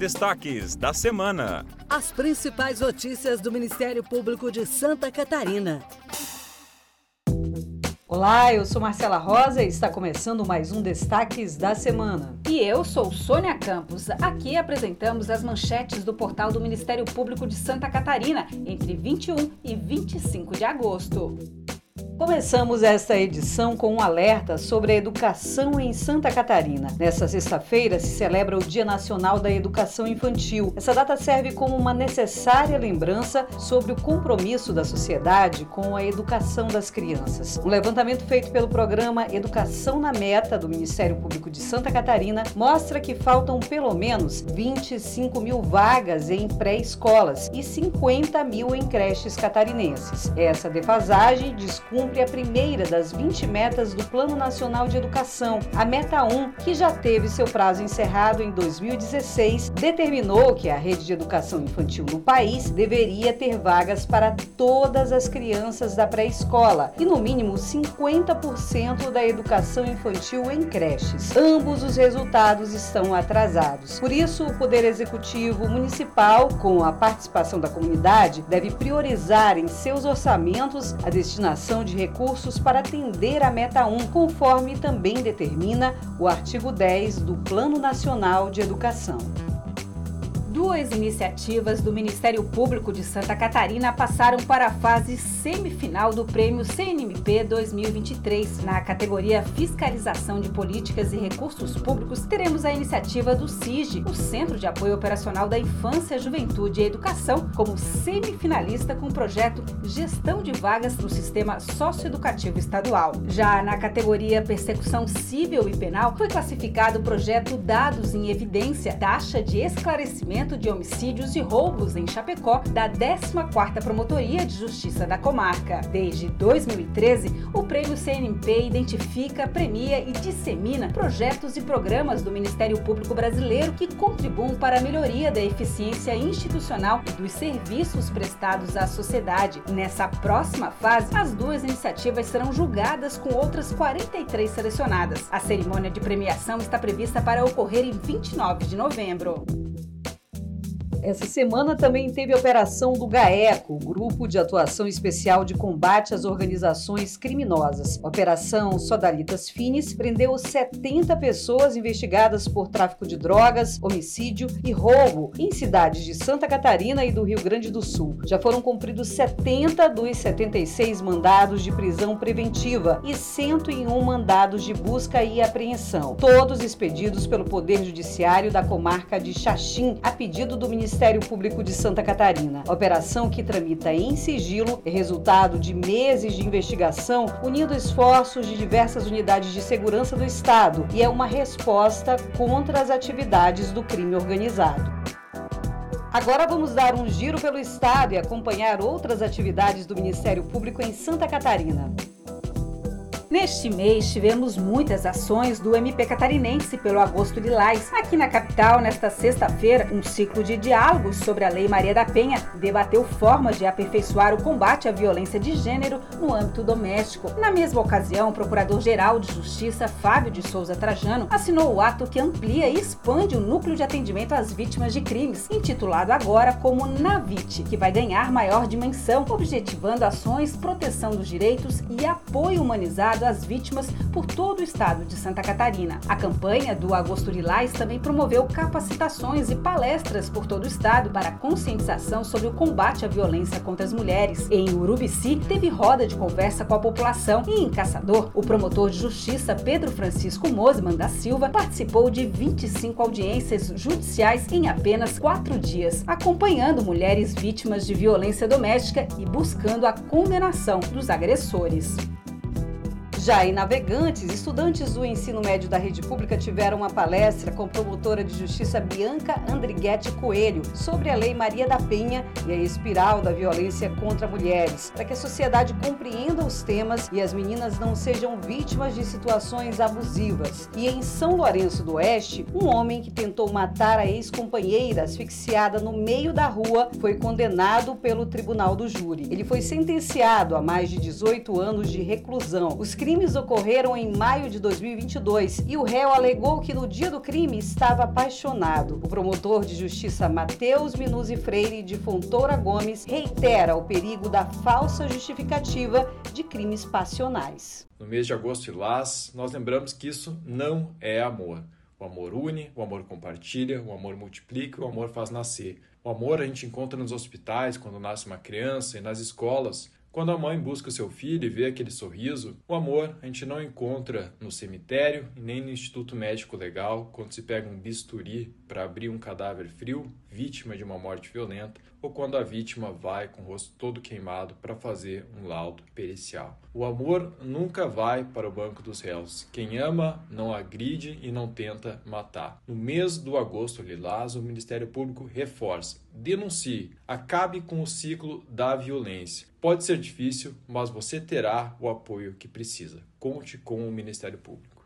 Destaques da semana. As principais notícias do Ministério Público de Santa Catarina. Olá, eu sou Marcela Rosa e está começando mais um Destaques da Semana. E eu sou Sônia Campos. Aqui apresentamos as manchetes do portal do Ministério Público de Santa Catarina entre 21 e 25 de agosto. Começamos esta edição com um alerta sobre a educação em Santa Catarina. Nesta sexta-feira se celebra o Dia Nacional da Educação Infantil. Essa data serve como uma necessária lembrança sobre o compromisso da sociedade com a educação das crianças. Um levantamento feito pelo programa Educação na Meta do Ministério Público de Santa Catarina mostra que faltam pelo menos 25 mil vagas em pré-escolas e 50 mil em creches catarinenses. Essa defasagem descumpre cumpre a primeira das 20 metas do Plano Nacional de Educação. A Meta 1, que já teve seu prazo encerrado em 2016, determinou que a rede de educação infantil no país deveria ter vagas para todas as crianças da pré-escola e, no mínimo, 50% da educação infantil em creches. Ambos os resultados estão atrasados. Por isso, o Poder Executivo Municipal, com a participação da comunidade, deve priorizar em seus orçamentos a destinação de recursos para atender a meta 1, conforme também determina o artigo 10 do Plano Nacional de Educação. Duas iniciativas do Ministério Público de Santa Catarina passaram para a fase semifinal do Prêmio CNMP 2023. Na categoria Fiscalização de Políticas e Recursos Públicos, teremos a iniciativa do CIGE, o Centro de Apoio Operacional da Infância, Juventude e Educação, como semifinalista com o projeto Gestão de Vagas no Sistema Socioeducativo Estadual. Já na categoria Persecução Civil e Penal, foi classificado o projeto Dados em Evidência, Taxa de Esclarecimento de Homicídios e Roubos em Chapecó da 14ª Promotoria de Justiça da comarca. Desde 2013, o Prêmio CNMP identifica, premia e dissemina projetos e programas do Ministério Público Brasileiro que contribuam para a melhoria da eficiência institucional e dos serviços prestados à sociedade. Nessa próxima fase, as duas iniciativas serão julgadas com outras 43 selecionadas. A cerimônia de premiação está prevista para ocorrer em 29 de novembro. Essa semana também teve a operação do GAECO, Grupo de Atuação Especial de Combate às Organizações Criminosas. A operação Sodalitas Finis prendeu 70 pessoas investigadas por tráfico de drogas, homicídio e roubo em cidades de Santa Catarina e do Rio Grande do Sul. Já foram cumpridos 70 dos 76 mandados de prisão preventiva e 101 mandados de busca e apreensão, todos expedidos pelo Poder Judiciário da comarca de Xaxim, a pedido do Ministério Ministério Público de Santa Catarina. A operação que tramita em sigilo é resultado de meses de investigação unindo esforços de diversas unidades de segurança do Estado e é uma resposta contra as atividades do crime organizado. Agora vamos dar um giro pelo estado e acompanhar outras atividades do Ministério Público em Santa Catarina. Neste mês tivemos muitas ações do MP catarinense pelo Agosto Lilás. Aqui na capital, nesta sexta-feira, um ciclo de diálogos sobre a Lei Maria da Penha debateu formas de aperfeiçoar o combate à violência de gênero no âmbito doméstico. Na mesma ocasião, o Procurador-Geral de Justiça, Fábio de Souza Trajano, assinou o ato que amplia e expande o núcleo de atendimento às vítimas de crimes, intitulado agora como NAVIT, que vai ganhar maior dimensão, objetivando ações, proteção dos direitos e apoio humanizado às vítimas por todo o estado de Santa Catarina. A campanha do Agosto Lilás também promoveu capacitações e palestras por todo o estado para conscientização sobre o combate à violência contra as mulheres. Em Urubici, teve roda de conversa com a população e em Caçador, o promotor de justiça Pedro Francisco Mosman da Silva participou de 25 audiências judiciais em apenas quatro dias, acompanhando mulheres vítimas de violência doméstica e buscando a condenação dos agressores. Já em Navegantes, estudantes do ensino médio da rede pública tiveram uma palestra com promotora de justiça Bianca Andriguete Coelho sobre a Lei Maria da Penha e a espiral da violência contra mulheres, para que a sociedade compreenda os temas e as meninas não sejam vítimas de situações abusivas. E em São Lourenço do Oeste, um homem que tentou matar a ex-companheira asfixiada no meio da rua foi condenado pelo Tribunal do Júri. Ele foi sentenciado a mais de 18 anos de reclusão. Os crimes ocorreram em maio de 2022 e o réu alegou que no dia do crime estava apaixonado. O promotor de justiça Matheus Minuzzi Freire de Fontoura Gomes reitera o perigo da falsa justificativa de crimes passionais. No mês de agosto e lás, nós lembramos que isso não é amor. O amor une, o amor compartilha, o amor multiplica, o amor faz nascer. O amor a gente encontra nos hospitais quando nasce uma criança e nas escolas. Quando a mãe busca seu filho e vê aquele sorriso, o amor a gente não encontra no cemitério e nem no Instituto Médico Legal. Quando se pega um bisturi para abrir um cadáver frio, vítima de uma morte violenta, ou quando a vítima vai com o rosto todo queimado para fazer um laudo pericial. O amor nunca vai para o banco dos réus. Quem ama não agride e não tenta matar. No mês do agosto lilás, o Ministério Público reforça: denuncie, acabe com o ciclo da violência. Pode ser difícil, mas você terá o apoio que precisa. Conte com o Ministério Público.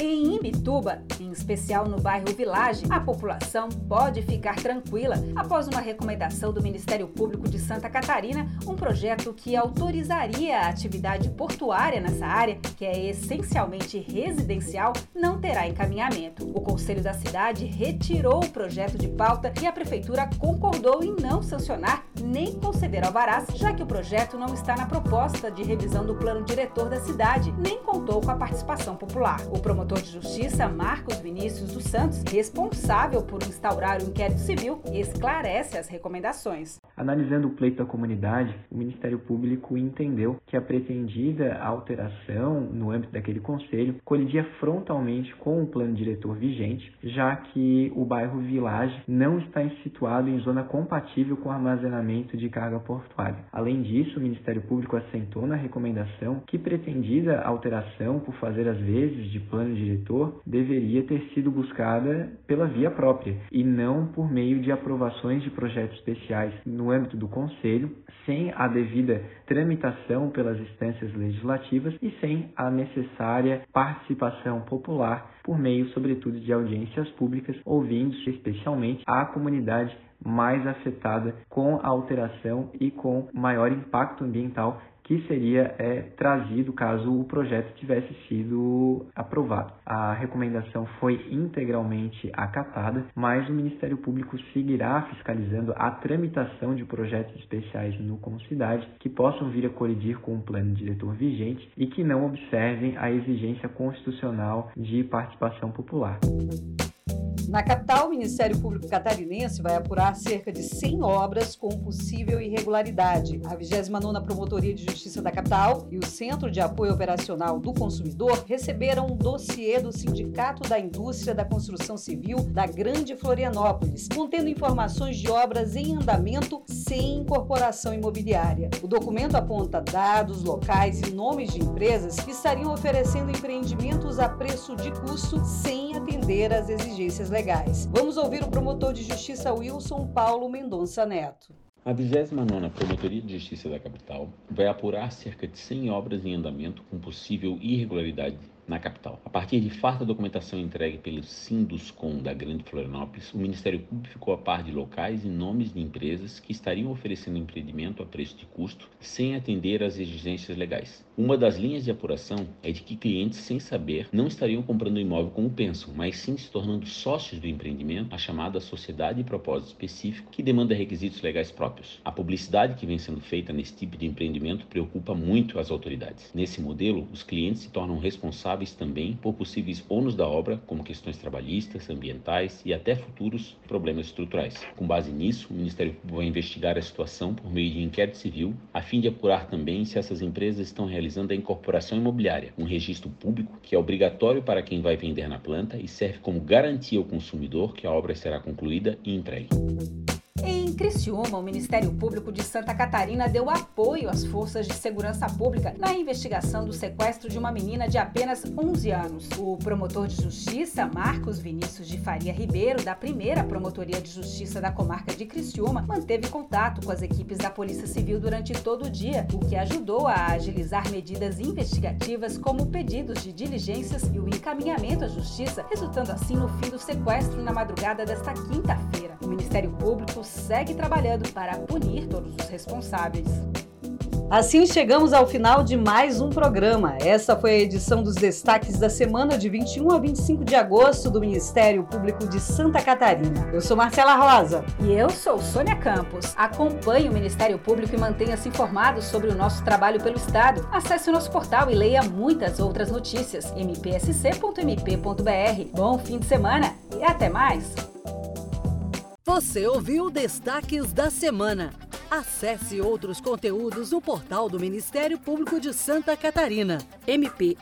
Em Imbituba, em especial no bairro Village, a população pode ficar tranquila após uma recomendação do Ministério Público de Santa Catarina, um projeto que autorizaria a atividade portuária nessa área, que é essencialmente residencial, não terá encaminhamento. O Conselho da cidade retirou o projeto de pauta e a prefeitura concordou em não sancionar nem conceder alvarás, já que o projeto não está na proposta de revisão do plano diretor da cidade, nem contou com a participação popular. O promotor promotor de justiça Marcos Vinícius dos Santos, responsável por instaurar o inquérito civil, esclarece as recomendações. Analisando o pleito da comunidade, o Ministério Público entendeu que a pretendida alteração no âmbito daquele conselho colidia frontalmente com o plano diretor vigente, já que o bairro Village não está situado em zona compatível com armazenamento de carga portuária. Além disso, o Ministério Público assentou na recomendação que pretendida alteração por fazer às vezes de plano diretor deveria ter sido buscada pela via própria e não por meio de aprovações de projetos especiais no âmbito do Conselho, sem a devida tramitação pelas instâncias legislativas e sem a necessária participação popular por meio, sobretudo, de audiências públicas, ouvindo-se especialmente a comunidade mais afetada com a alteração e com maior impacto ambiental que seria é, trazido caso o projeto tivesse sido aprovado. A recomendação foi integralmente acatada, mas o Ministério Público seguirá fiscalizando a tramitação de projetos especiais no Concidade que possam vir a colidir com o plano diretor vigente e que não observem a exigência constitucional de participação popular. Na capital, o Ministério Público Catarinense vai apurar cerca de 100 obras com possível irregularidade. A 29ª Promotoria de Justiça da capital e o Centro de Apoio Operacional do Consumidor receberam um dossiê do Sindicato da Indústria da Construção Civil da Grande Florianópolis, contendo informações de obras em andamento sem incorporação imobiliária. O documento aponta dados, locais e nomes de empresas que estariam oferecendo empreendimentos a preço de custo sem atender às exigências legais legais. Vamos ouvir o promotor de justiça Wilson Paulo Mendonça Neto. A 29ª Promotoria de Justiça da Capital vai apurar cerca de 100 obras em andamento com possível irregularidade na capital. A partir de farta documentação entregue pelo Sinduscom da Grande Florianópolis, o Ministério Público ficou a par de locais e nomes de empresas que estariam oferecendo empreendimento a preço de custo sem atender às exigências legais. Uma das linhas de apuração é de que clientes, sem saber, não estariam comprando o imóvel como pensam, mas sim se tornando sócios do empreendimento, a chamada sociedade de propósito específico, que demanda requisitos legais próprios. A publicidade que vem sendo feita nesse tipo de empreendimento preocupa muito as autoridades. Nesse modelo, os clientes se tornam responsáveis também por possíveis ônus da obra, como questões trabalhistas, ambientais e até futuros problemas estruturais. Com base nisso, o Ministério Público vai investigar a situação por meio de inquérito civil, a fim de apurar também se essas empresas estão realizando a incorporação imobiliária, um registro público que é obrigatório para quem vai vender na planta e serve como garantia ao consumidor que a obra será concluída e entregue. Em Criciúma, o Ministério Público de Santa Catarina deu apoio às forças de segurança pública na investigação do sequestro de uma menina de apenas 11 anos. O promotor de justiça, Marcos Vinícius de Faria Ribeiro, da primeira Promotoria de Justiça da comarca de Criciúma, manteve contato com as equipes da Polícia Civil durante todo o dia, o que ajudou a agilizar medidas investigativas como pedidos de diligências e o encaminhamento à justiça, resultando assim no fim do sequestro na madrugada desta quinta-feira. O Ministério Público segue trabalhando para punir todos os responsáveis. Assim chegamos ao final de mais um programa. Essa foi a edição dos destaques da semana de 21 a 25 de agosto do Ministério Público de Santa Catarina. Eu sou Marcela Rosa. E eu sou Sônia Campos. Acompanhe o Ministério Público e mantenha-se informado sobre o nosso trabalho pelo Estado. Acesse o nosso portal e leia muitas outras notícias. mpsc.mp.br. Bom fim de semana e até mais! Você ouviu Destaques da Semana. Acesse outros conteúdos no portal do Ministério Público de Santa Catarina, mpsc.mp.br.